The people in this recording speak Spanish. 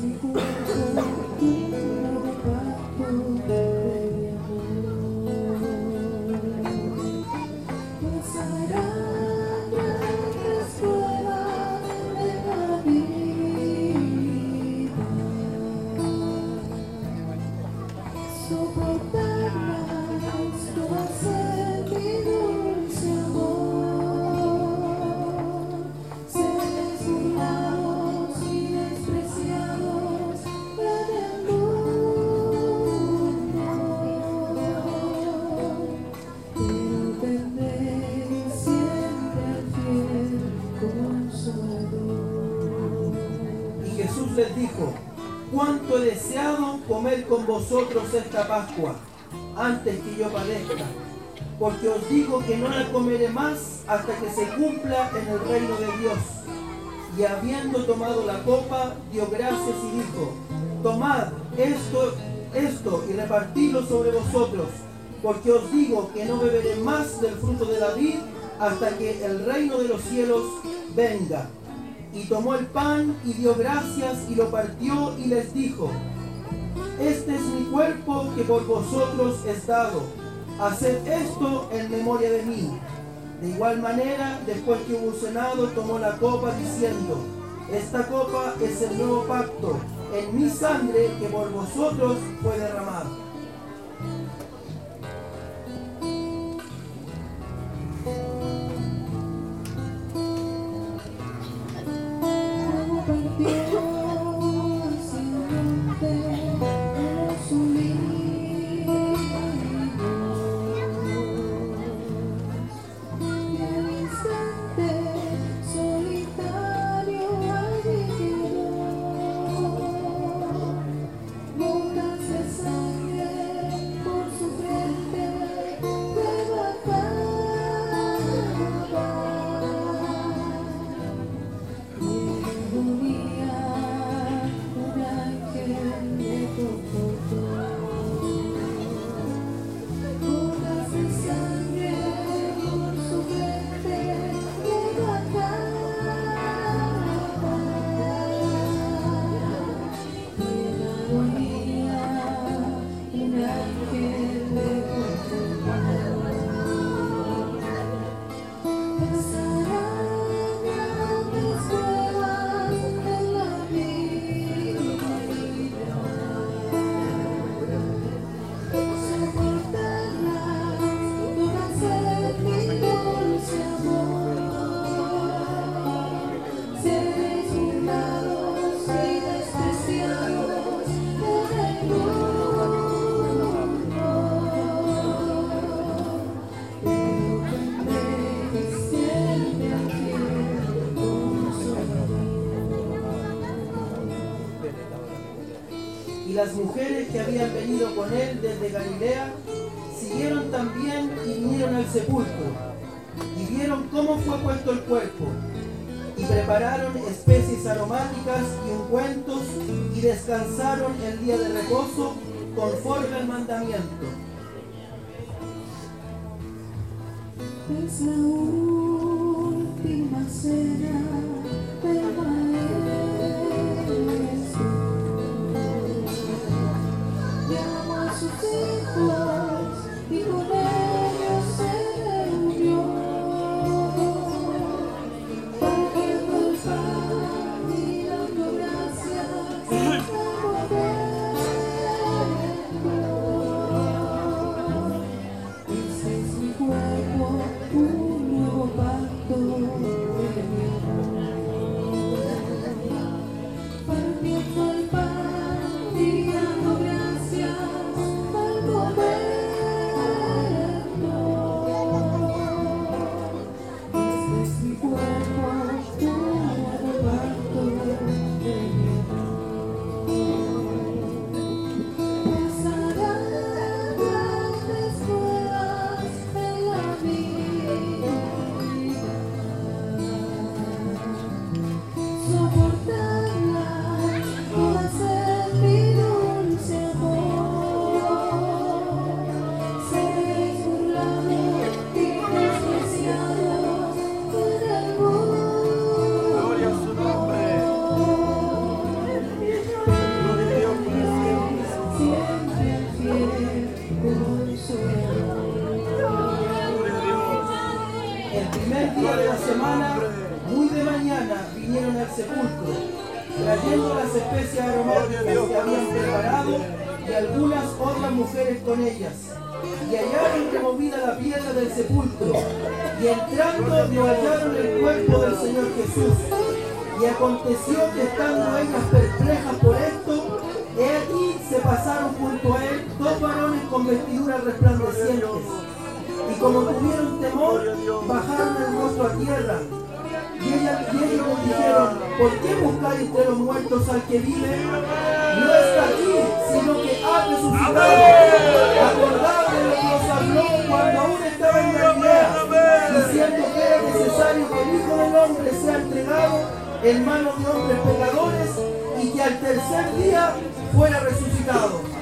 辛苦。Jesús les dijo, cuánto he deseado comer con vosotros esta Pascua antes que yo padezca, porque os digo que no la comeré más hasta que se cumpla en el reino de Dios. Y habiendo tomado la copa, dio gracias y dijo, tomad esto, esto y repartidlo sobre vosotros, porque os digo que no beberé más del fruto de la vid hasta que el reino de los cielos venga. Y tomó el pan y dio gracias y lo partió y les dijo, este es mi cuerpo que por vosotros es dado. Haced esto en memoria de mí. De igual manera, después que hubo cenado, tomó la copa diciendo, esta copa es el nuevo pacto en mi sangre que por vosotros fue derramada. Las mujeres que habían venido con él desde Galilea siguieron también y vinieron al sepulcro y vieron cómo fue puesto el cuerpo y prepararon especies aromáticas y ungüentos y descansaron el día de reposo conforme al mandamiento. Es la última cena sepulcro, trayendo las especies aromáticas que habían preparado y y algunas otras mujeres con ellas. Y hallaron removida la piedra del sepulcro, y entrando no hallaron el cuerpo del Señor Jesús. Y aconteció que estando ellas perplejas por esto, he aquí se pasaron junto a él dos varones con vestiduras resplandecientes. Y como tuvieron temor, bajaron el rostro a tierra. Y, ellos les dijeron, ¿por qué buscáis entre los muertos al que vive? No está aquí, sino que ha resucitado. Acordad de lo que os habló cuando aún estaba en Galilea, diciendo que era necesario que el Hijo del Hombre sea entregado en manos de hombres pecadores y que al tercer día fuera resucitado.